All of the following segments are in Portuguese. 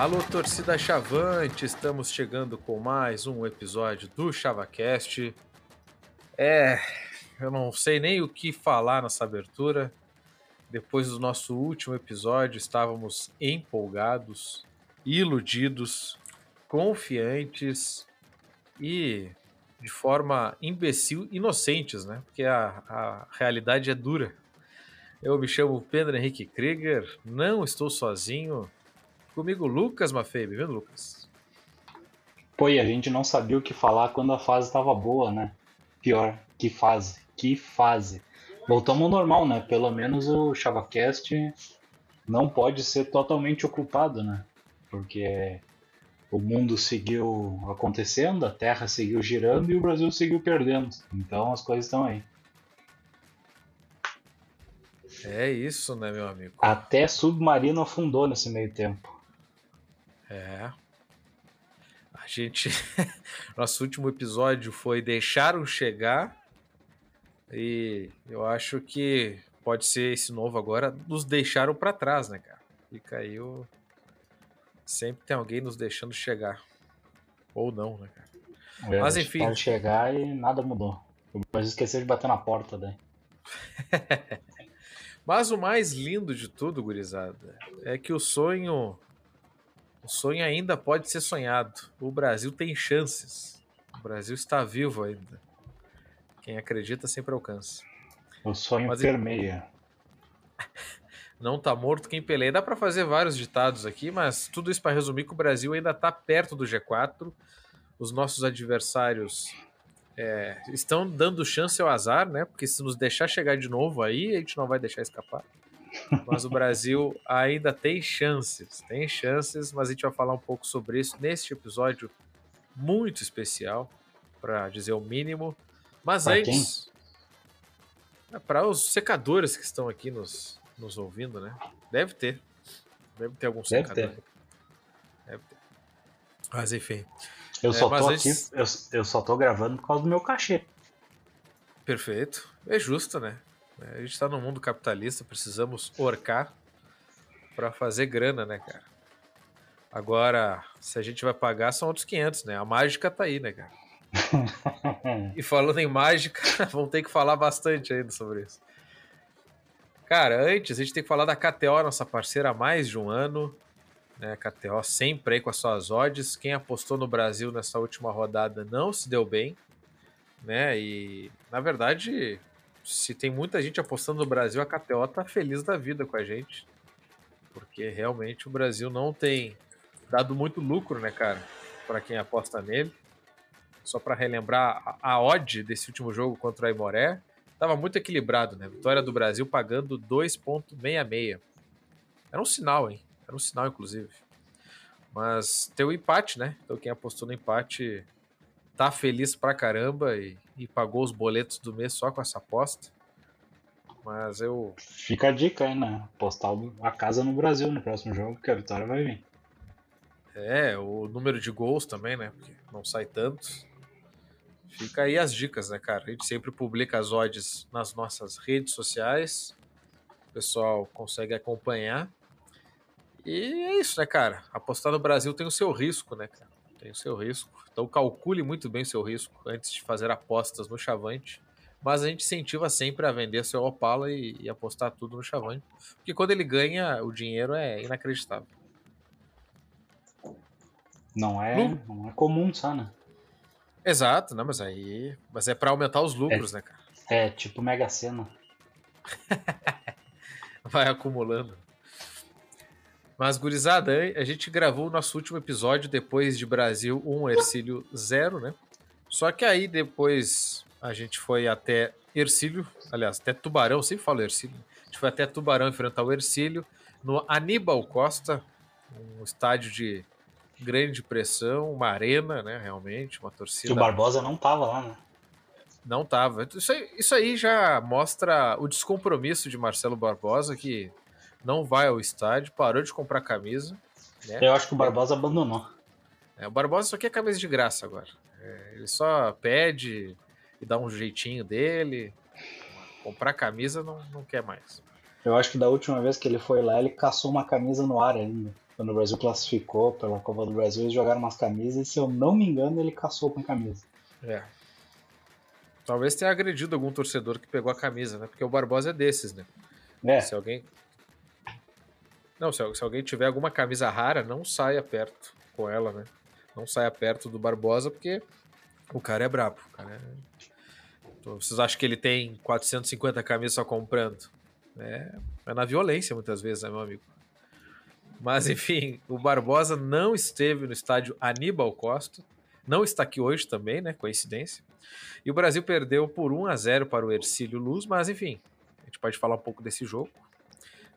Alô, torcida Chavante, estamos chegando com mais um episódio do ChavaCast. É, eu não sei nem o que falar nessa abertura. Depois do nosso último episódio, estávamos empolgados, iludidos, confiantes e de forma imbecil inocentes, né? Porque a, a realidade é dura. Eu me chamo Pedro Henrique Krieger, não estou sozinho. Comigo, Lucas Maffei. Bem-vindo, Lucas. Pô, e a gente não sabia o que falar quando a fase estava boa, né? Pior, que fase, que fase. Voltamos ao normal, né? Pelo menos o ChavaCast não pode ser totalmente ocupado, né? Porque o mundo seguiu acontecendo, a Terra seguiu girando e o Brasil seguiu perdendo. Então as coisas estão aí. É isso, né, meu amigo? Até submarino afundou nesse meio tempo. É. A gente. Nosso último episódio foi Deixaram Chegar. E eu acho que pode ser esse novo agora. Nos deixaram para trás, né, cara? Fica aí o. Sempre tem alguém nos deixando chegar. Ou não, né, cara? É, Mas enfim. Chegar e nada mudou. Mas esqueceu de bater na porta daí. Mas o mais lindo de tudo, gurizada, é que o sonho o sonho ainda pode ser sonhado. O Brasil tem chances. O Brasil está vivo ainda. Quem acredita sempre alcança. O sonho Mas, permeia. Não tá morto quem peleia. Dá para fazer vários ditados aqui, mas tudo isso para resumir que o Brasil ainda está perto do G4. Os nossos adversários é, estão dando chance ao azar, né? Porque se nos deixar chegar de novo aí, a gente não vai deixar escapar. Mas o Brasil ainda tem chances, tem chances, mas a gente vai falar um pouco sobre isso neste episódio muito especial, para dizer o mínimo. Mas pra antes, é para os secadores que estão aqui nos, nos ouvindo, né? Deve ter. Deve ter algum Deve secador. Ter. Deve ter. Mas enfim. Eu só, é, tô antes... aqui, eu, eu só tô gravando por causa do meu cachê. Perfeito. É justo, né? A gente está no mundo capitalista, precisamos orcar para fazer grana, né, cara? Agora, se a gente vai pagar, são outros 500, né? A mágica tá aí, né, cara? e falando em mágica, vamos ter que falar bastante ainda sobre isso. Cara, antes a gente tem que falar da KTO, nossa parceira há mais de um ano né? KTO sempre aí com as suas odds. Quem apostou no Brasil nessa última rodada não se deu bem, né? E na verdade, se tem muita gente apostando no Brasil, a KTO tá feliz da vida com a gente, porque realmente o Brasil não tem dado muito lucro, né, cara, para quem aposta nele. Só para relembrar, a, odd desse último jogo contra o Aimoré estava muito equilibrado, né? Vitória do Brasil pagando 2.66. Era um sinal, hein? Era um sinal, inclusive. Mas tem o empate, né? Então quem apostou no empate tá feliz pra caramba e, e pagou os boletos do mês só com essa aposta. Mas eu. Fica a dica aí, né? Apostar a casa no Brasil no próximo jogo, que a vitória vai vir. É, o número de gols também, né? Porque não sai tantos. Fica aí as dicas, né, cara? A gente sempre publica as odds nas nossas redes sociais. O pessoal consegue acompanhar. E é isso, né, cara? Apostar no Brasil tem o seu risco, né, cara? Tem o seu risco. Então calcule muito bem o seu risco antes de fazer apostas no Chavante. Mas a gente incentiva sempre a vender seu Opala e, e apostar tudo no Chavante. Porque quando ele ganha, o dinheiro é inacreditável. Não é, não é comum, só, né? Exato, não, mas aí. Mas é para aumentar os lucros, é, né, cara? É, tipo Mega Sena. Vai acumulando. Mas, gurizada, a gente gravou o nosso último episódio depois de Brasil 1, Ercílio 0, né? Só que aí depois a gente foi até Ercílio, aliás, até Tubarão, sempre falo Ercílio. A gente foi até Tubarão enfrentar o Ercílio no Aníbal Costa, um estádio de grande pressão, uma arena, né, realmente, uma torcida. Que o Barbosa não tava lá, né? Não tava. Isso aí, isso aí já mostra o descompromisso de Marcelo Barbosa, que não vai ao estádio, parou de comprar camisa. Né? Eu acho que o Barbosa abandonou. É, o Barbosa só quer camisa de graça agora. É, ele só pede e dá um jeitinho dele. Comprar camisa não, não quer mais. Eu acho que da última vez que ele foi lá, ele caçou uma camisa no ar ainda. quando o Brasil classificou pela Copa do Brasil, eles jogaram umas camisas e, se eu não me engano, ele caçou com a camisa. É. Talvez tenha agredido algum torcedor que pegou a camisa, né? Porque o Barbosa é desses, né? É. Se alguém. Não, se, se alguém tiver alguma camisa rara, não saia perto com ela, né? Não saia perto do Barbosa, porque o cara é brabo. Cara é... Então, vocês acham que ele tem 450 camisas só comprando? É, é na violência, muitas vezes, né, meu amigo? Mas, enfim, o Barbosa não esteve no estádio Aníbal Costa. Não está aqui hoje também, né? Coincidência. E o Brasil perdeu por 1 a 0 para o Ercílio Luz, mas enfim, a gente pode falar um pouco desse jogo.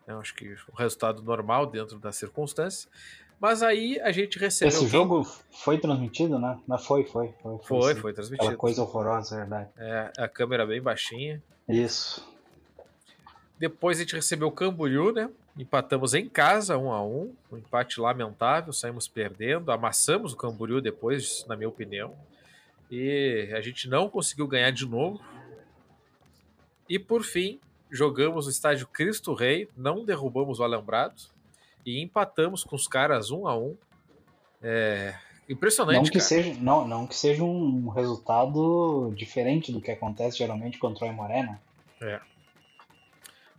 Eu acho que o resultado normal dentro das circunstâncias. Mas aí a gente recebeu. Esse jogo foi transmitido, né? Não foi, foi. Foi, foi, foi, foi transmitido. Aquela coisa horrorosa, é verdade. É, a câmera bem baixinha. Isso. Depois a gente recebeu o Camboriú, né? Empatamos em casa, um a um, um empate lamentável, saímos perdendo, amassamos o Camboriú depois, na minha opinião. E a gente não conseguiu ganhar de novo. E por fim, jogamos no estádio Cristo Rei, não derrubamos o Alambrado e empatamos com os caras um a um. É impressionante. Não que, seja, não, não que seja um resultado diferente do que acontece geralmente contra o Aimoré, né? É.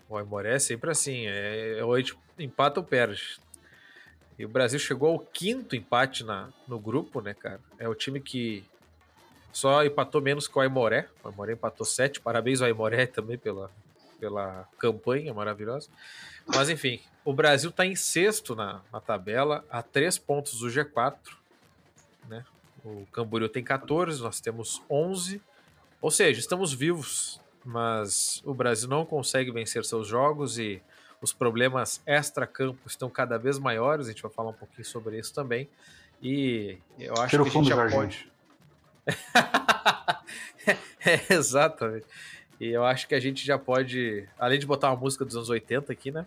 O Aimoré é sempre assim, é, ou a gente empata ou perde. E o Brasil chegou ao quinto empate na, no grupo, né, cara? É o time que só empatou menos que o Aimoré. O Aimoré empatou sete. Parabéns ao Aimoré também pela, pela campanha maravilhosa. Mas enfim, o Brasil está em sexto na, na, tabela, a três pontos do G4. Né? O Camboriú tem 14, nós temos 11. Ou seja, estamos vivos, mas o Brasil não consegue vencer seus jogos e os problemas extra-campo estão cada vez maiores. A gente vai falar um pouquinho sobre isso também. E eu acho Tira que a gente já pode. é, exatamente. E eu acho que a gente já pode, além de botar uma música dos anos 80 aqui, né?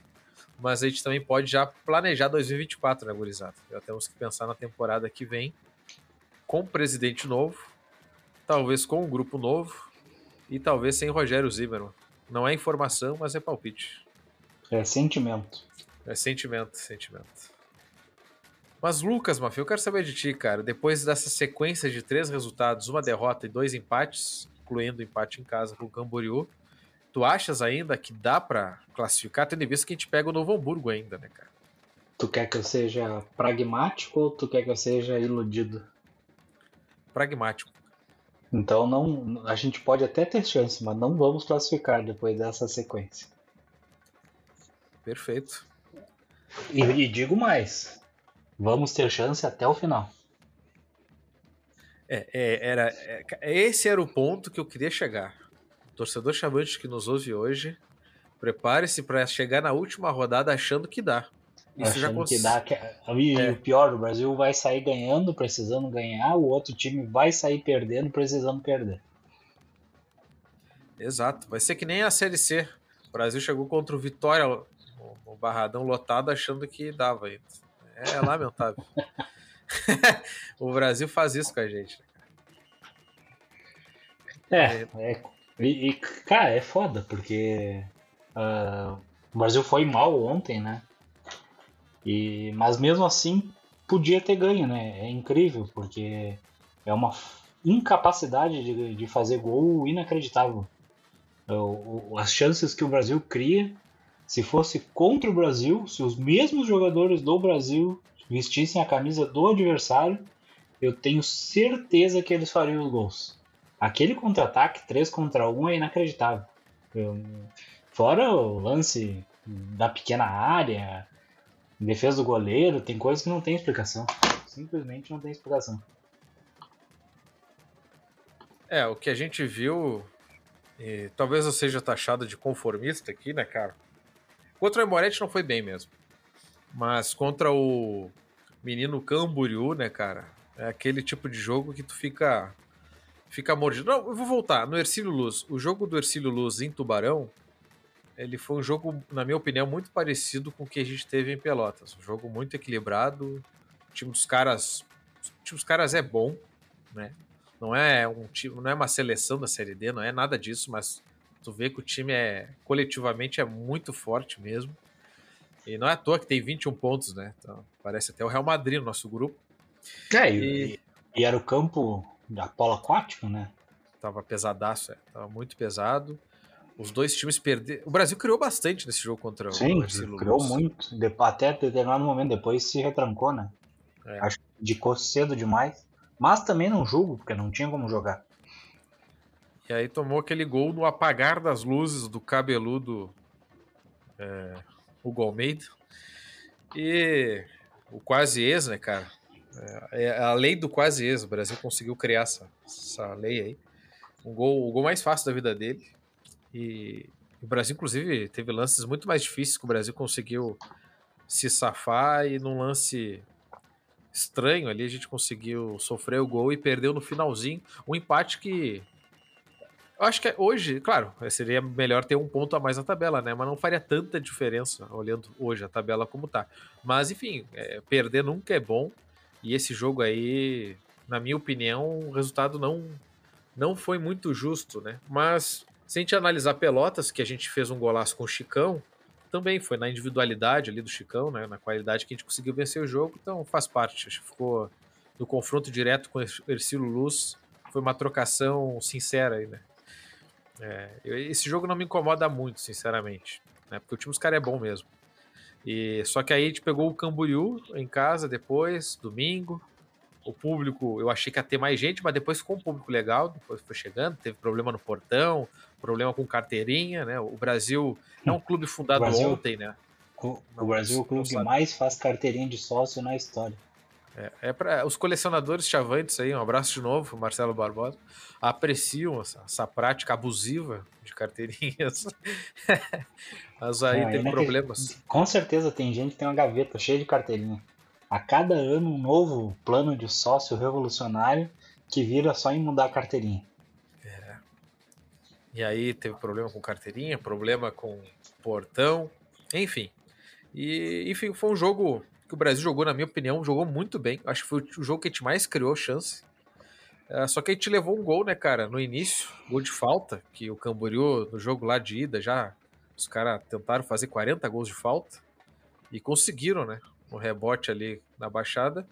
Mas a gente também pode já planejar 2024, né, gurizada? Já temos que pensar na temporada que vem, com presidente novo, talvez com um grupo novo e talvez sem Rogério Zimmermann. Não é informação, mas é palpite. É sentimento. É sentimento, sentimento. Mas Lucas, Mafia, eu quero saber de ti, cara. Depois dessa sequência de três resultados, uma derrota e dois empates, incluindo o empate em casa com o Camboriú, tu achas ainda que dá para classificar, tendo em vista que a gente pega o Novo Hamburgo ainda, né, cara? Tu quer que eu seja pragmático ou tu quer que eu seja iludido? Pragmático. Então não, a gente pode até ter chance, mas não vamos classificar depois dessa sequência. Perfeito. E, e digo mais, Vamos ter chance até o final. É, é, era, é, esse era o ponto que eu queria chegar. O torcedor chavante que nos ouve hoje, prepare-se para chegar na última rodada achando que dá. Isso achando já cons... que dá. Que... E é. o pior, o Brasil vai sair ganhando, precisando ganhar, o outro time vai sair perdendo, precisando perder. Exato. Vai ser que nem a Série C. O Brasil chegou contra o Vitória, o Barradão lotado, achando que dava ainda. É lamentável. o Brasil faz isso com a gente. É, é e, e, cara, é foda, porque uh, o Brasil foi mal ontem, né? E, mas mesmo assim podia ter ganho, né? É incrível, porque é uma incapacidade de, de fazer gol inacreditável. O, as chances que o Brasil cria se fosse contra o Brasil, se os mesmos jogadores do Brasil vestissem a camisa do adversário, eu tenho certeza que eles fariam os gols. Aquele contra-ataque 3 contra 1 é inacreditável. Fora o lance da pequena área, defesa do goleiro, tem coisas que não tem explicação. Simplesmente não tem explicação. É, o que a gente viu, e talvez eu seja taxado de conformista aqui, né, cara? Contra o Moretti não foi bem mesmo. Mas contra o menino Camboriú, né, cara? É aquele tipo de jogo que tu fica fica mordido. Não, eu vou voltar. No Ercílio Luz, o jogo do Ercílio Luz em Tubarão, ele foi um jogo, na minha opinião, muito parecido com o que a gente teve em Pelotas. Um jogo muito equilibrado. O time dos caras, o time dos caras é bom, né? Não é um time, não é uma seleção da Série D, não é nada disso, mas Tu vê que o time é coletivamente é muito forte mesmo. E não é à toa que tem 21 pontos, né? Então, parece até o Real Madrid no nosso grupo. É, e, e era o campo da polo aquático, né? Tava pesadaço, é. Tava muito pesado. Os dois times perderam. O Brasil criou bastante nesse jogo contra Sim, o Sim, criou muito. Até determinado momento, depois se retrancou, né? É. Acho que indicou cedo demais. Mas também não julgo, porque não tinha como jogar. E aí tomou aquele gol no apagar das luzes do cabeludo é, Hugo Almeida. E o quase ex, né, cara? É, é a lei do quase ex. O Brasil conseguiu criar essa, essa lei aí. Um gol, o gol mais fácil da vida dele. E o Brasil, inclusive, teve lances muito mais difíceis que o Brasil conseguiu se safar e num lance estranho ali a gente conseguiu sofrer o gol e perdeu no finalzinho. Um empate que eu acho que hoje, claro, seria melhor ter um ponto a mais na tabela, né? Mas não faria tanta diferença olhando hoje a tabela como tá. Mas enfim, é, perder nunca é bom. E esse jogo aí, na minha opinião, o resultado não não foi muito justo, né? Mas se a gente analisar Pelotas, que a gente fez um golaço com o Chicão, também foi na individualidade ali do Chicão, né? Na qualidade que a gente conseguiu vencer o jogo, então faz parte. Acho que ficou no confronto direto com o Ercílio Luz, foi uma trocação sincera aí, né? É, esse jogo não me incomoda muito, sinceramente, né? Porque o time dos caras é bom mesmo. E só que aí a gente pegou o Camboriú em casa depois, domingo. O público, eu achei que ia ter mais gente, mas depois ficou um público legal, depois foi chegando, teve problema no portão, problema com carteirinha, né? O Brasil é um clube fundado Brasil, ontem, né? O, o Brasil é o clube que mais faz carteirinha de sócio na história. É, é para os colecionadores chavantes aí, um abraço de novo, Marcelo Barbosa, apreciam essa, essa prática abusiva de carteirinhas. Mas aí tem problemas. com certeza tem gente que tem uma gaveta cheia de carteirinha. A cada ano um novo plano de sócio revolucionário que vira só em mudar a carteirinha. É. E aí teve problema com carteirinha, problema com portão, enfim. E enfim, foi um jogo que o Brasil jogou, na minha opinião, jogou muito bem. Acho que foi o jogo que a gente mais criou chance. É, só que a gente levou um gol, né, cara, no início, gol de falta, que o Camboriú, no jogo lá de ida, já os caras tentaram fazer 40 gols de falta e conseguiram, né, no rebote ali na baixada.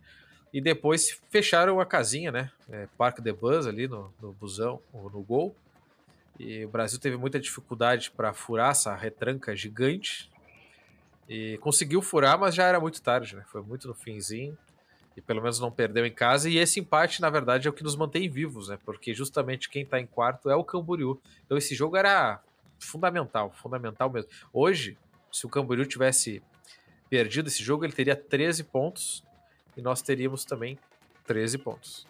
E depois fecharam a casinha, né, é, Parque de Bus ali no, no busão, no gol. E o Brasil teve muita dificuldade para furar essa retranca gigante e conseguiu furar, mas já era muito tarde, né? Foi muito no finzinho. E pelo menos não perdeu em casa. E esse empate, na verdade, é o que nos mantém vivos, né? Porque justamente quem tá em quarto é o Camboriú. Então esse jogo era fundamental, fundamental mesmo. Hoje, se o Camboriú tivesse perdido esse jogo, ele teria 13 pontos. E nós teríamos também 13 pontos.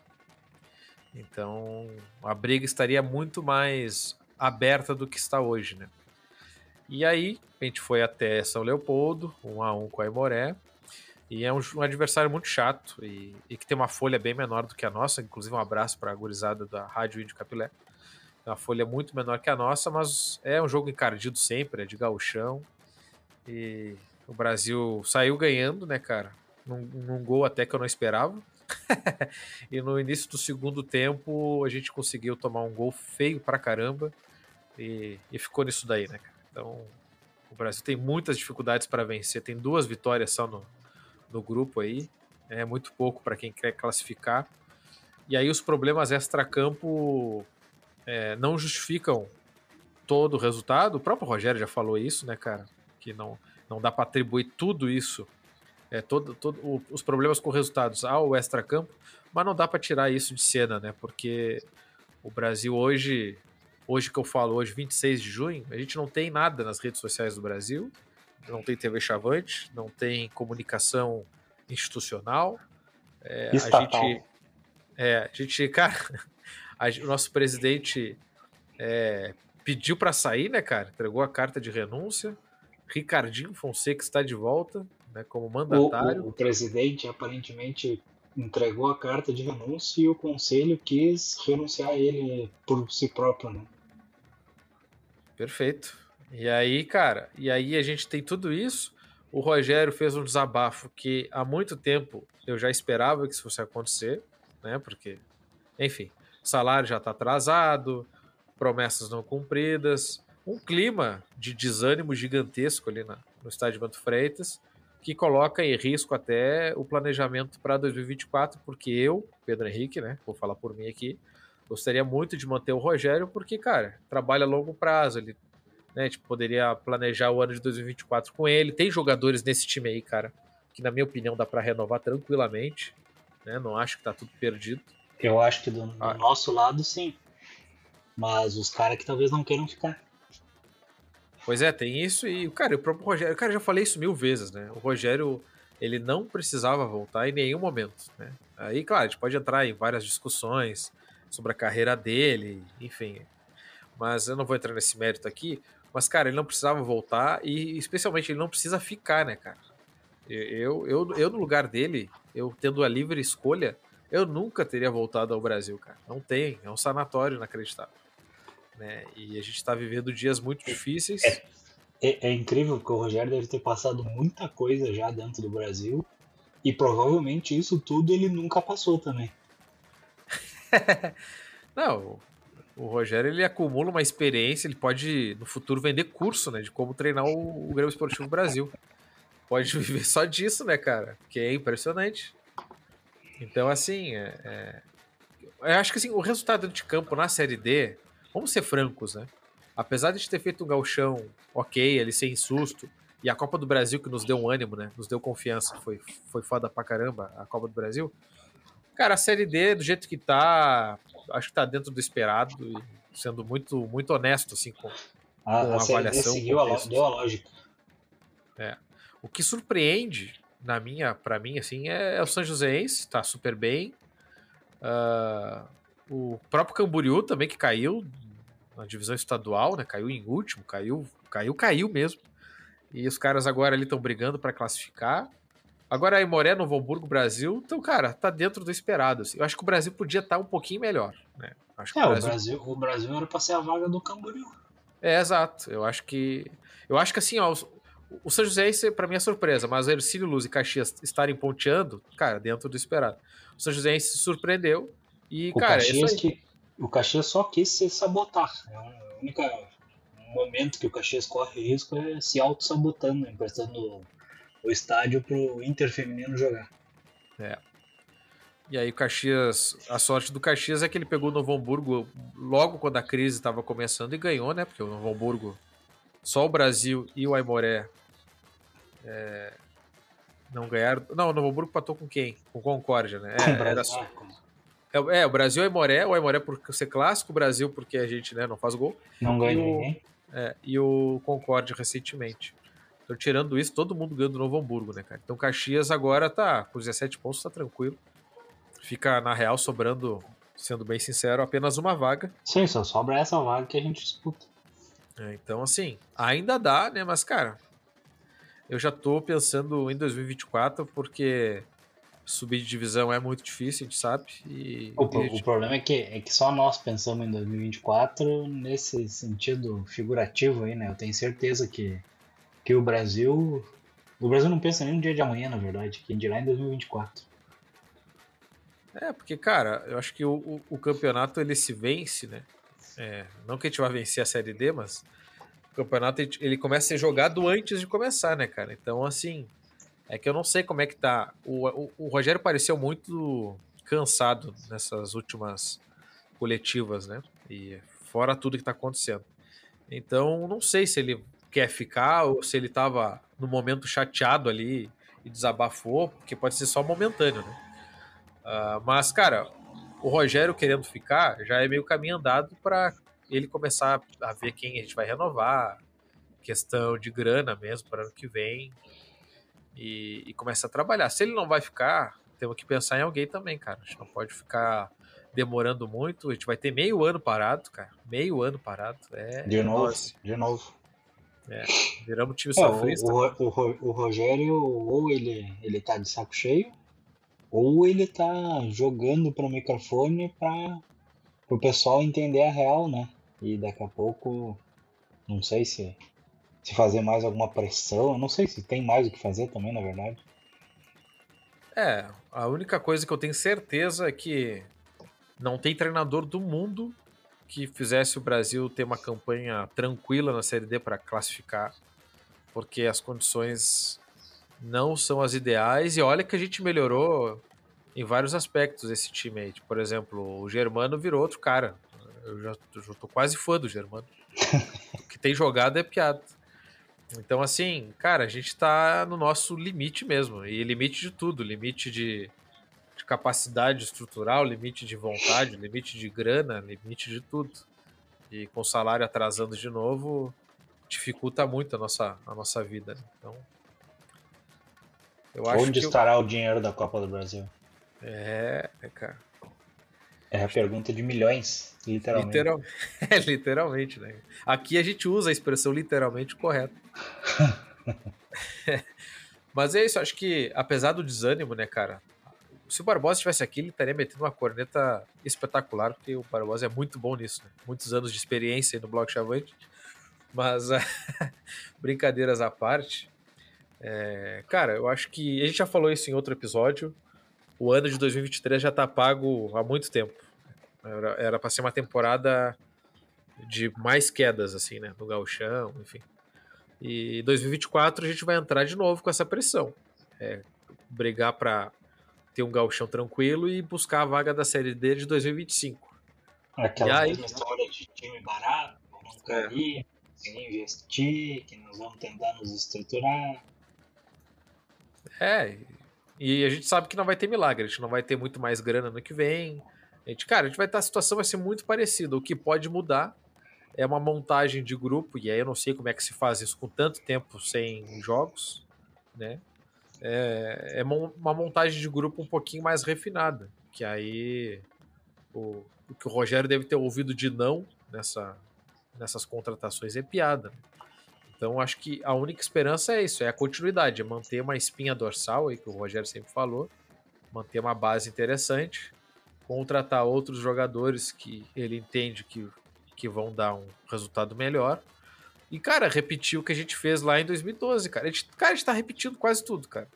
Então a briga estaria muito mais aberta do que está hoje, né? E aí, a gente foi até São Leopoldo, um a um com a Imoré. E é um, um adversário muito chato e, e, que tem uma folha bem menor do que a nossa. Inclusive, um abraço para a gurizada da Rádio Índio Capilé. É uma folha muito menor que a nossa, mas é um jogo encardido sempre, é de gauchão. E o Brasil saiu ganhando, né, cara? Num, num gol até que eu não esperava. e no início do segundo tempo, a gente conseguiu tomar um gol feio pra caramba. E, e ficou nisso daí, né, cara? Então, o Brasil tem muitas dificuldades para vencer, tem duas vitórias só no, no grupo aí, é muito pouco para quem quer classificar. E aí os problemas extra-campo é, não justificam todo o resultado. O próprio Rogério já falou isso, né, cara? Que não, não dá para atribuir tudo isso, é, todo, todo, o, os problemas com resultados ao extra-campo, mas não dá para tirar isso de cena, né? Porque o Brasil hoje hoje que eu falo, hoje, 26 de junho, a gente não tem nada nas redes sociais do Brasil, não tem TV Chavante, não tem comunicação institucional. É, a gente. É, a gente, cara, a, o nosso presidente é, pediu para sair, né, cara? Entregou a carta de renúncia. Ricardinho Fonseca está de volta, né, como mandatário. O, o, o presidente aparentemente entregou a carta de renúncia e o conselho quis renunciar a ele por si próprio, né? Perfeito. E aí, cara, e aí a gente tem tudo isso. O Rogério fez um desabafo que há muito tempo eu já esperava que isso fosse acontecer, né? Porque, enfim, salário já está atrasado, promessas não cumpridas, um clima de desânimo gigantesco ali na, no estádio Bento Freitas, que coloca em risco até o planejamento para 2024, porque eu, Pedro Henrique, né, vou falar por mim aqui, gostaria muito de manter o Rogério, porque, cara, trabalha a longo prazo, ele né, tipo, poderia planejar o ano de 2024 com ele. Tem jogadores nesse time aí, cara, que na minha opinião dá para renovar tranquilamente, né? Não acho que tá tudo perdido. Eu acho que do, do ah. nosso lado sim. Mas os caras que talvez não queiram ficar. Pois é, tem isso e, cara, o próprio Rogério, cara, já falei isso mil vezes, né? O Rogério, ele não precisava voltar em nenhum momento, né? Aí, claro, a gente pode entrar em várias discussões sobre a carreira dele, enfim. Mas eu não vou entrar nesse mérito aqui. Mas, cara, ele não precisava voltar e, especialmente, ele não precisa ficar, né, cara? Eu, eu, eu, no lugar dele, eu tendo a livre escolha, eu nunca teria voltado ao Brasil, cara. Não tem, é um sanatório inacreditável. Né? E a gente está vivendo dias muito difíceis. É, é, é, incrível porque o Rogério deve ter passado muita coisa já dentro do Brasil e provavelmente isso tudo ele nunca passou também. Não, o Rogério ele acumula uma experiência, ele pode no futuro vender curso, né, de como treinar o, o Grêmio Esportivo Brasil. Pode viver só disso, né, cara? Que é impressionante. Então, assim, é, é... eu acho que assim, o resultado de campo na Série D, vamos ser francos, né? Apesar de ter feito um galchão ok, ali sem susto, e a Copa do Brasil que nos deu um ânimo, né? Nos deu confiança, foi, foi foda pra caramba a Copa do Brasil. Cara, a Série D, do jeito que tá, acho que tá dentro do esperado e sendo muito, muito honesto, assim, com, a, com a, a avaliação. Seguiu a, deu a lógica. É. O que surpreende, na minha, para mim, assim, é, é, o São Joséense, tá super bem. Uh, o próprio Camboriú também, que caiu na divisão estadual, né? Caiu em último, caiu, caiu, caiu mesmo. E os caras agora ali estão brigando para classificar. Agora a Imoré, Novo Hamburgo, Brasil, então, cara, tá dentro do esperado. Assim. Eu acho que o Brasil podia estar tá um pouquinho melhor. Né? Acho que é, o Brasil... o Brasil, o Brasil era pra ser a vaga do Camboriú. É, exato. Eu acho que. Eu acho que assim, ó, o São José, isso para mim é surpresa, mas o Ercílio Luz e Caxias estarem ponteando, cara, dentro do esperado. O São José se surpreendeu e, o cara. Caxias que, o Caxias só quis se sabotar. É o único momento que o Caxias corre risco é se auto-sabotando, emprestando o estádio pro Inter feminino jogar. É. E aí o Caxias, a sorte do Caxias é que ele pegou o Novo Hamburgo logo quando a crise estava começando e ganhou, né? Porque o Novo Hamburgo, só o Brasil e o Aimoré é, não ganharam. Não, o Novo Hamburgo patou com quem? Com Concórdia, né? É, era só... é, é, o Brasil e o Aimoré, o Aimoré por ser clássico, o Brasil porque a gente né, não faz gol. Não ganha ninguém. É, e o Concórdia recentemente. Então, tirando isso, todo mundo ganhou do Novo Hamburgo, né, cara? Então, Caxias agora tá com 17 pontos, tá tranquilo. Fica, na real, sobrando, sendo bem sincero, apenas uma vaga. Sim, só sobra essa vaga que a gente disputa. É, então, assim, ainda dá, né? Mas, cara, eu já tô pensando em 2024, porque subir de divisão é muito difícil, a gente sabe. E, o, o problema é que, é que só nós pensamos em 2024 nesse sentido figurativo aí, né? Eu tenho certeza que que o Brasil. O Brasil não pensa nem no dia de amanhã, na verdade, quem dirá em 2024. É, porque, cara, eu acho que o, o, o campeonato ele se vence, né? É, não que a gente vá vencer a Série D, mas o campeonato ele começa a ser jogado antes de começar, né, cara? Então, assim, é que eu não sei como é que tá. O, o, o Rogério pareceu muito cansado nessas últimas coletivas, né? E fora tudo que tá acontecendo. Então, não sei se ele quer ficar ou se ele estava no momento chateado ali e desabafou, porque pode ser só momentâneo, né? Uh, mas, cara, o Rogério querendo ficar já é meio caminho andado para ele começar a ver quem a gente vai renovar, questão de grana mesmo para ano que vem e, e começar a trabalhar. Se ele não vai ficar, temos que pensar em alguém também, cara. A gente não pode ficar demorando muito. A gente vai ter meio ano parado, cara. Meio ano parado. É, de novo, de novo. É, viramos time é, O, o, o, Rogério, ou ele, ele tá de saco cheio, ou ele tá jogando pro microfone para o pessoal entender a real, né? E daqui a pouco, não sei se, se fazer mais alguma pressão, não sei se tem mais o que fazer também, na verdade. É, a única coisa que eu tenho certeza é que não tem treinador do mundo que fizesse o Brasil ter uma campanha tranquila na Série D para classificar porque as condições não são as ideais. E olha que a gente melhorou em vários aspectos esse time aí. Por exemplo, o Germano virou outro cara. Eu já, eu já tô quase fã do Germano. o que tem jogado é piada. Então, assim, cara, a gente tá no nosso limite mesmo. E limite de tudo. Limite de, de capacidade estrutural, limite de vontade, limite de grana, limite de tudo. E com o salário atrasando de novo, dificulta muito a nossa, a nossa vida. Né? Então, eu Onde estará eu... o dinheiro da Copa do Brasil? É, é cara. É a pergunta de milhões, literalmente. Literal... É, literalmente, né? Aqui a gente usa a expressão literalmente correta. Mas é isso, acho que apesar do desânimo, né, cara? Se o Barbosa estivesse aqui, ele estaria metendo uma corneta espetacular, porque o Barbosa é muito bom nisso, né? Muitos anos de experiência no Bloco Chavante. Mas, brincadeiras à parte, é, cara, eu acho que a gente já falou isso em outro episódio. O ano de 2023 já tá pago há muito tempo. Era para ser uma temporada de mais quedas, assim, né? No gauchão, enfim. E 2024 a gente vai entrar de novo com essa pressão. É, brigar para ter um gauchão tranquilo e buscar a vaga da Série D de 2025. Aquela aí... história de time barato, não cair, é. sem investir, que nós vamos tentar nos estruturar. É, e a gente sabe que não vai ter milagre, a gente não vai ter muito mais grana no que vem. A gente, cara, a gente vai estar, a situação vai ser muito parecida. O que pode mudar é uma montagem de grupo, e aí eu não sei como é que se faz isso com tanto tempo sem jogos, né? É, é uma montagem de grupo um pouquinho mais refinada, que aí o, o que o Rogério deve ter ouvido de não nessa, nessas contratações é piada. Né? Então acho que a única esperança é isso, é a continuidade, é manter uma espinha dorsal aí que o Rogério sempre falou, manter uma base interessante, contratar outros jogadores que ele entende que, que vão dar um resultado melhor. E, cara, repetir o que a gente fez lá em 2012, cara. A gente, cara, a gente tá repetindo quase tudo, cara.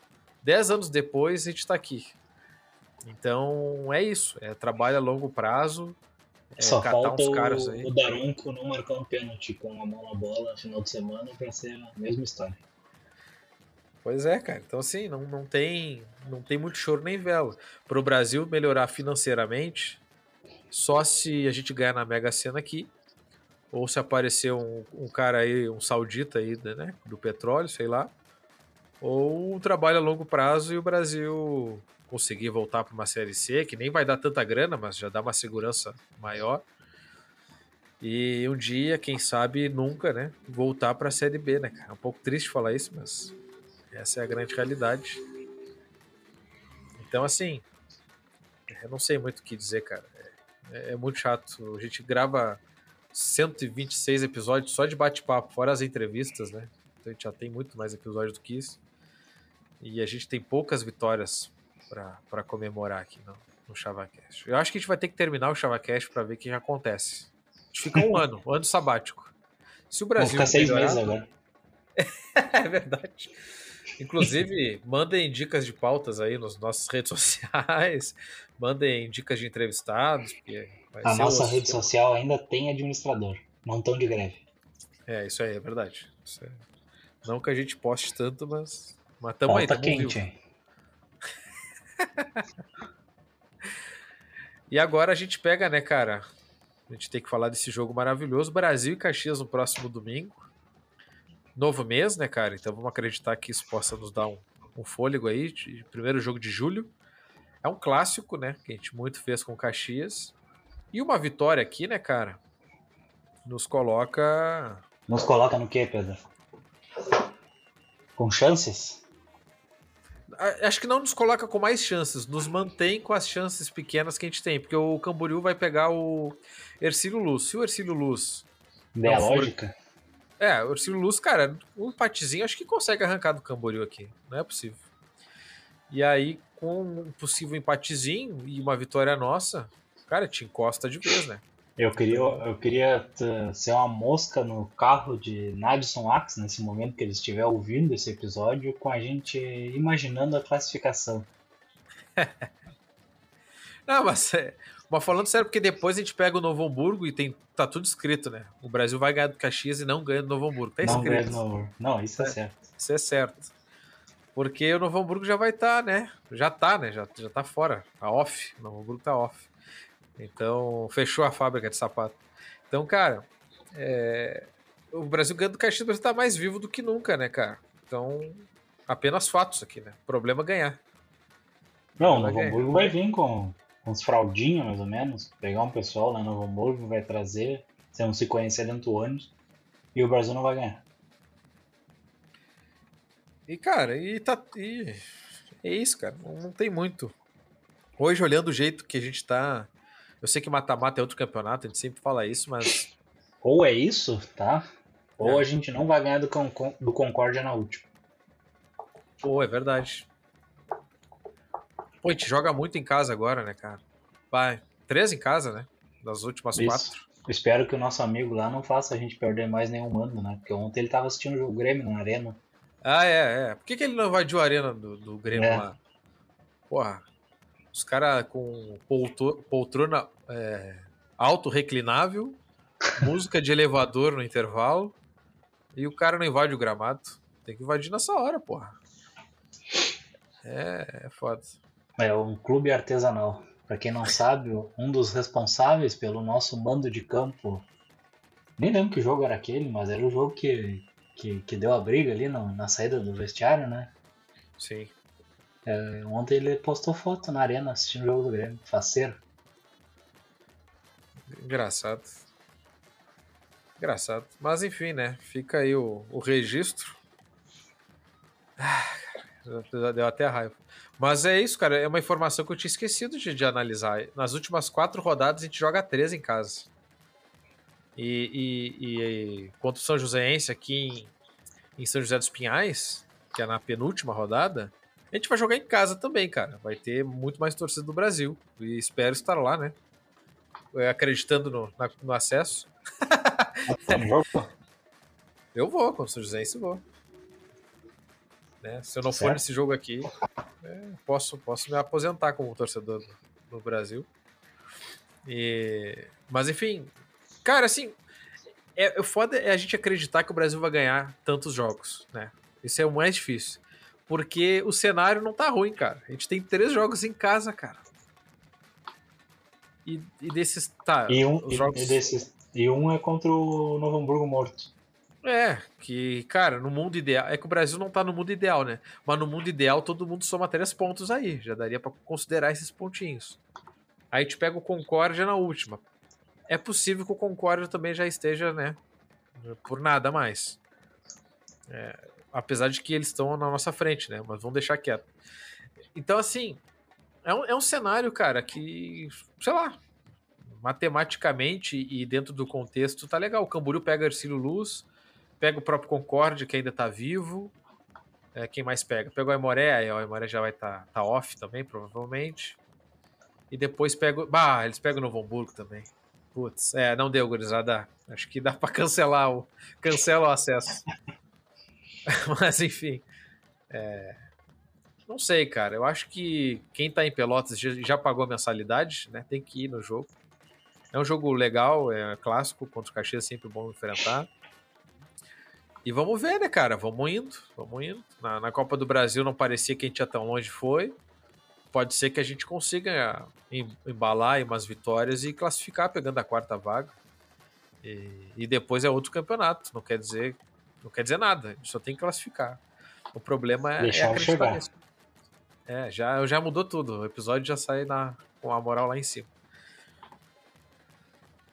Dez anos depois, a gente tá aqui. Então, é isso. É trabalho a longo prazo, é, Só falta o, o Daronco não marcar um pênalti com a mão na bola no final de semana para ser a mesma história. Pois é, cara. Então, assim, não, não, tem, não tem muito choro nem vela. Para o Brasil melhorar financeiramente, só se a gente ganhar na Mega Sena aqui, ou se aparecer um, um cara aí, um saudita aí, né, do petróleo, sei lá, ou um trabalho a longo prazo e o Brasil conseguir voltar para uma Série C, que nem vai dar tanta grana, mas já dá uma segurança maior. E um dia, quem sabe, nunca, né? Voltar para a Série B, né, cara? É um pouco triste falar isso, mas essa é a grande realidade. Então, assim, eu não sei muito o que dizer, cara. É, é muito chato. A gente grava 126 episódios só de bate-papo, fora as entrevistas, né? Então a gente já tem muito mais episódios do que isso. E a gente tem poucas vitórias para comemorar aqui no, no ChavaCast. Eu acho que a gente vai ter que terminar o ChavaCast para ver o que acontece. A gente fica um ano, um ano sabático. Se o Brasil. Vou ficar seis meses agora. é verdade. Inclusive, mandem dicas de pautas aí nas nossas redes sociais, mandem dicas de entrevistados. a nossa rede social ainda tem administrador, não tão de greve. É, isso aí, é verdade. É... Não que a gente poste tanto, mas, mas tamo Pauta aí, tamo quente. Vivo. e agora a gente pega, né, cara? A gente tem que falar desse jogo maravilhoso. Brasil e Caxias no próximo domingo. Novo mês, né, cara? Então vamos acreditar que isso possa nos dar um, um fôlego aí. De, primeiro jogo de julho. É um clássico, né? Que a gente muito fez com Caxias. E uma vitória aqui, né, cara? Nos coloca. Nos coloca no quê, Pedro? Com chances? acho que não nos coloca com mais chances, nos mantém com as chances pequenas que a gente tem, porque o Camboriú vai pegar o Ercílio Luz. Se o Ercílio Luz. É a lógica? É, o Ercílio Luz, cara, um empatezinho acho que consegue arrancar do Camboriú aqui. Não é possível. E aí, com um possível empatezinho e uma vitória nossa, cara, te encosta de vez, né? Eu queria, eu queria ser uma mosca no carro de Nadson Axe nesse momento que ele estiver ouvindo esse episódio, com a gente imaginando a classificação. Não, mas, é, mas falando sério, porque depois a gente pega o Novo Hamburgo e tem, tá tudo escrito, né? O Brasil vai ganhar do Caxias e não ganha do Novo Hamburgo. Tá não escrito. Não, não, isso é, é, certo. Isso é certo. Porque o Novo Hamburgo já vai estar, tá, né? Já tá, né? Já, já tá fora. Tá off. O Novo Hamburgo tá off. Então, fechou a fábrica de sapato. Então, cara, é... o Brasil ganhando do Caxias, o Brasil tá mais vivo do que nunca, né, cara? Então, apenas fatos aqui, né? Problema é ganhar. Não, o Novo Hamburgo vai vir com uns fraldinhos, mais ou menos. Pegar um pessoal lá no Novo Hamburgo, vai trazer. Se não se conhecer dentro do ônibus. E o Brasil não vai ganhar. E, cara, e tá. E é isso, cara. Não, não tem muito. Hoje, olhando o jeito que a gente tá. Eu sei que mata-mata é outro campeonato, a gente sempre fala isso, mas. Ou é isso, tá? Ou é. a gente não vai ganhar do, Con do Concórdia na última. Pô, é verdade. Pô, a gente joga muito em casa agora, né, cara? Vai. Três em casa, né? Das últimas isso. quatro. Espero que o nosso amigo lá não faça a gente perder mais nenhum mando, né? Porque ontem ele tava assistindo o Grêmio na arena. Ah, é, é. Por que, que ele não invadiu a arena do, do Grêmio é. lá? Porra, os caras com poltrona é, auto-reclinável, música de elevador no intervalo, e o cara não invade o gramado. Tem que invadir nessa hora, porra. É, é foda. É um clube artesanal. Para quem não sabe, um dos responsáveis pelo nosso mando de campo. Nem lembro que jogo era aquele, mas era o jogo que que, que deu a briga ali no, na saída do vestiário, né? Sim. É, ontem ele postou foto na arena assistindo o jogo do Grêmio, faceiro. Engraçado. Engraçado. Mas enfim, né? Fica aí o, o registro. Ah, deu até raiva. Mas é isso, cara. É uma informação que eu tinha esquecido de, de analisar. Nas últimas quatro rodadas a gente joga três em casa. E, e, e contra o São Joséense aqui em, em São José dos Pinhais, que é na penúltima rodada, a gente vai jogar em casa também, cara. Vai ter muito mais torcida do Brasil. E espero estar lá, né? É, acreditando no, na, no acesso. eu vou, com o São José, eu vou. Né? Se eu não certo. for nesse jogo aqui, é, posso, posso me aposentar como torcedor no Brasil. E... Mas enfim, Cara, assim, é, o foda é a gente acreditar que o Brasil vai ganhar tantos jogos, né? Isso é o mais difícil. Porque o cenário não tá ruim, cara. A gente tem três jogos em casa, cara. E, e desses. Tá. E um, jogos... e, desses, e um é contra o Novo Hamburgo morto. É, que, cara, no mundo ideal. É que o Brasil não tá no mundo ideal, né? Mas no mundo ideal todo mundo soma três pontos aí. Já daria para considerar esses pontinhos. Aí te pega o Concórdia na última é possível que o Concórdia também já esteja, né? Por nada mais. É, apesar de que eles estão na nossa frente, né? Mas vamos deixar quieto. Então, assim, é um, é um cenário, cara, que, sei lá, matematicamente e dentro do contexto tá legal. O Camboriú pega Arcílio Luz, pega o próprio Concorde, que ainda tá vivo. É, quem mais pega? Pega o Aimoré, aí o Aimoré já vai estar tá, tá off também, provavelmente. E depois pega. Bah, eles pegam o Novo Hamburgo também. Putz, é, não deu, gurizada. Acho que dá para cancelar o. Cancela o acesso. Mas, enfim. É... Não sei, cara. Eu acho que quem tá em Pelotas já pagou a mensalidade, né? Tem que ir no jogo. É um jogo legal, é clássico, contra o Caxias, sempre bom enfrentar. E vamos ver, né, cara? Vamos indo, vamos indo. Na, na Copa do Brasil não parecia que a gente ia tão longe, foi pode ser que a gente consiga embalar umas vitórias e classificar pegando a quarta vaga. E, e, depois é outro campeonato. Não quer dizer, não quer dizer nada. A gente só tem que classificar. O problema é, é acreditar nisso. É, já, já mudou tudo. O episódio já sai na, com a moral lá em cima.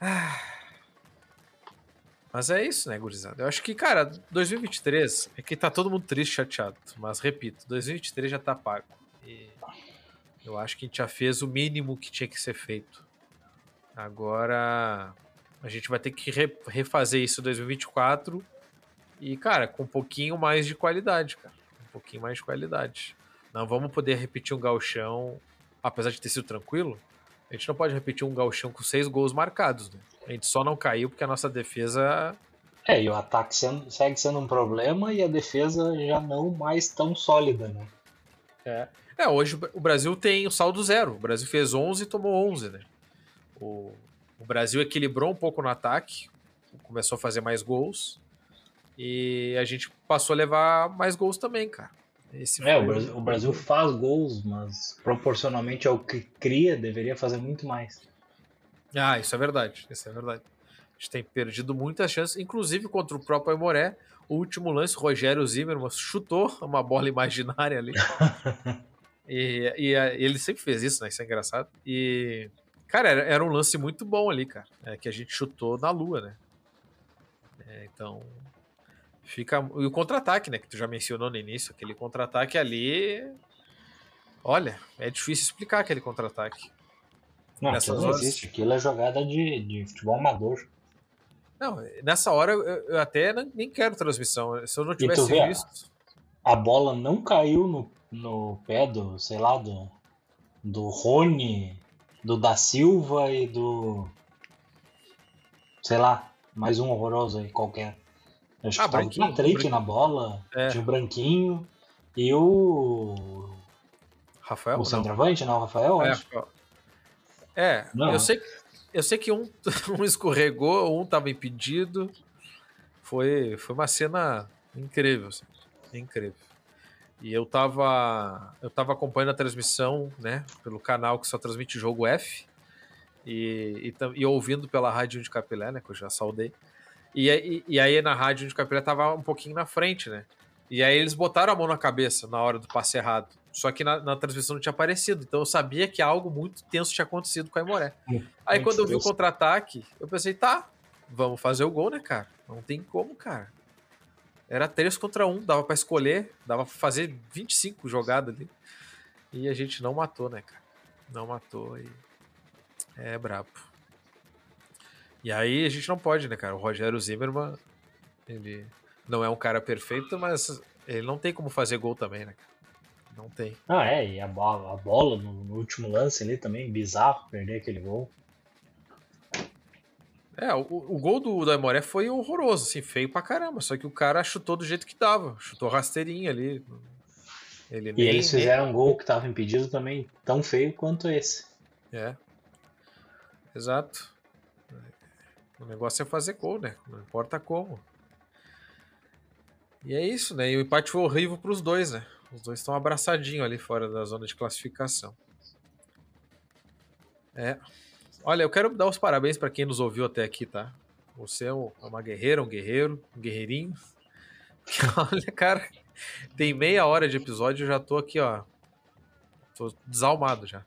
Ah. Mas é isso, né, gurizada? Eu acho que, cara, 2023 é que tá todo mundo triste, chateado. Mas repito, 2023 já tá pago. E eu acho que a gente já fez o mínimo que tinha que ser feito. Agora a gente vai ter que refazer isso em 2024 e, cara, com um pouquinho mais de qualidade, cara. Um pouquinho mais de qualidade. Não vamos poder repetir um galchão, apesar de ter sido tranquilo. A gente não pode repetir um galchão com seis gols marcados, né? A gente só não caiu porque a nossa defesa. É, e o ataque sendo, segue sendo um problema e a defesa já não mais tão sólida, né? É. é, hoje o Brasil tem o saldo zero. O Brasil fez 11 e tomou 11, né? O, o Brasil equilibrou um pouco no ataque, começou a fazer mais gols e a gente passou a levar mais gols também, cara. Esse é, o Brasil, o Brasil, faz gols, mas proporcionalmente ao que cria, deveria fazer muito mais. Ah, isso é verdade. Isso é verdade. A gente tem perdido muitas chances, inclusive contra o próprio Aimoré. O último lance, Rogério Zimmermann chutou uma bola imaginária ali. e, e, ele sempre fez isso, né? Isso é engraçado. E, cara, era, era um lance muito bom ali, cara. É, que a gente chutou na lua, né? É, então, Fica. E o contra-ataque, né? Que tu já mencionou no início. Aquele contra-ataque ali. Olha, é difícil explicar aquele contra-ataque. Não, aquilo não existe. Aquilo é jogada de, de futebol amador. Não, nessa hora eu, eu até nem quero transmissão. Se eu não tivesse vê, visto. A bola não caiu no, no pé do, sei lá, do, do Rony, do da Silva e do. Sei lá, mais um horroroso aí qualquer. Acho ah, que tava o Patrick na bola, é. tinha o Branquinho e o. Rafael? O centroavante, não, o Rafael? É, é eu, sei, eu sei que um, um escorregou, um tava impedido. Foi, foi uma cena incrível, assim, incrível. E eu tava, eu tava acompanhando a transmissão, né, pelo canal que só transmite jogo F, e, e, e ouvindo pela rádio de Capilé, né, que eu já saudei. E, e, e aí na rádio onde o Capilé tava um pouquinho na frente, né? E aí eles botaram a mão na cabeça na hora do passe errado. Só que na, na transmissão não tinha aparecido. Então eu sabia que algo muito tenso tinha acontecido com a Imoré. Aí quando eu vi o contra-ataque, eu pensei, tá, vamos fazer o gol, né, cara? Não tem como, cara. Era 3 contra 1, dava para escolher, dava pra fazer 25 jogadas ali. E a gente não matou, né, cara? Não matou e. É brabo. E aí a gente não pode, né, cara? O Rogério Zimmermann, ele não é um cara perfeito, mas ele não tem como fazer gol também, né, cara? Não tem. Ah, é, e a bola, a bola no, no último lance ali também, bizarro perder aquele gol. É, o, o gol do, do Aimoré foi horroroso, assim, feio pra caramba. Só que o cara chutou do jeito que tava. Chutou rasteirinho ali. Ele e nem, eles fizeram nem... um gol que tava impedido também, tão feio quanto esse. É. Exato. O negócio é fazer gol, né? Não importa como. E é isso, né? E o empate foi horrível para os dois, né? Os dois estão abraçadinhos ali fora da zona de classificação. É. Olha, eu quero dar os parabéns para quem nos ouviu até aqui, tá? Você é uma guerreira, um guerreiro, um guerreirinho. Olha, cara, tem meia hora de episódio, eu já tô aqui, ó. Tô desalmado já.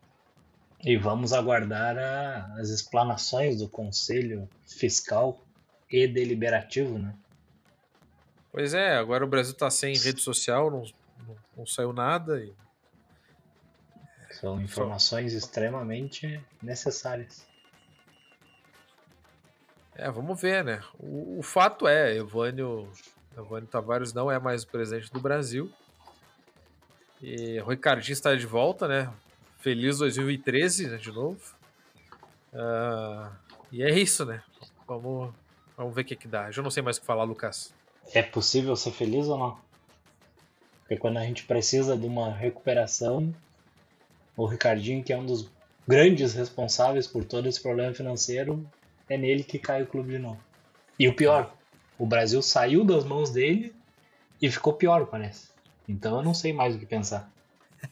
E vamos aguardar a, as explanações do Conselho Fiscal e Deliberativo, né? Pois é, agora o Brasil está sem rede social, não, não, não saiu nada. E... São informações Só... extremamente necessárias. É, vamos ver, né? O, o fato é, Evânio, Evânio Tavares não é mais o presidente do Brasil. E o Ricardinho está de volta, né? Feliz 2013, né, de novo. Uh, e é isso, né? Vamos, vamos ver o que, que dá. Eu já não sei mais o que falar, Lucas. É possível ser feliz ou não? Porque quando a gente precisa de uma recuperação, o Ricardinho, que é um dos grandes responsáveis por todo esse problema financeiro, é nele que cai o clube de novo. E o pior, o Brasil saiu das mãos dele e ficou pior, parece. Então eu não sei mais o que pensar.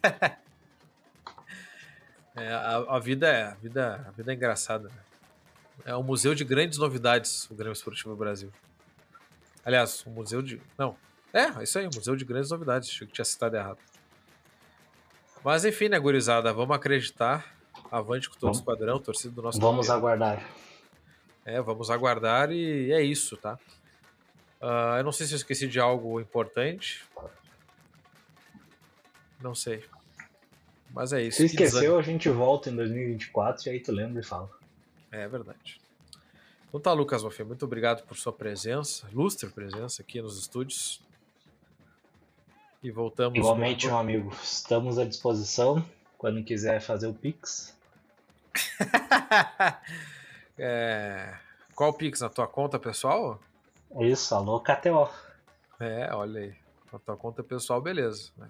É, a, a, vida é, a, vida, a vida é engraçada. Né? É um museu de grandes novidades, o Grêmio Esportivo Brasil. Aliás, um museu de. Não. É, isso aí, um museu de grandes novidades. Achei que tinha citado errado. Mas enfim, né, gurizada? Vamos acreditar. Avante com todo vamos, o esquadrão, torcida do nosso. Vamos aguardar. É, vamos aguardar e é isso, tá? Uh, eu não sei se eu esqueci de algo importante. Não sei. Mas é isso. Se esqueceu, a gente volta em 2024 e aí tu lembra e fala. É verdade. Então tá, Lucas Mafia, muito obrigado por sua presença, ilustre presença aqui nos estúdios. E voltamos. Igualmente, meu amigo. Estamos à disposição quando quiser fazer o Pix. é... Qual Pix? Na tua conta pessoal? Isso, alô KTO. É, olha aí. Na tua conta pessoal, beleza. Né?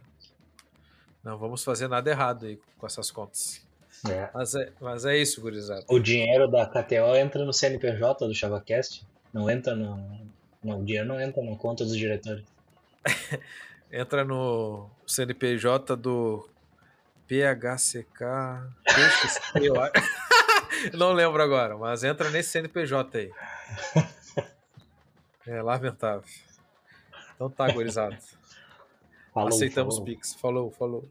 Não vamos fazer nada errado aí com essas contas. É. Mas é, mas é isso, gurizada. O dinheiro da KTO entra no CNPJ do ChavaCast, não entra no. Não, o dinheiro não entra na conta dos diretores. Entra no CNPJ do PHCK. Não lembro agora, mas entra nesse CNPJ aí. É lamentável. Então tá, gurizada. Falou, Aceitamos falou. Pix. Falou, falou.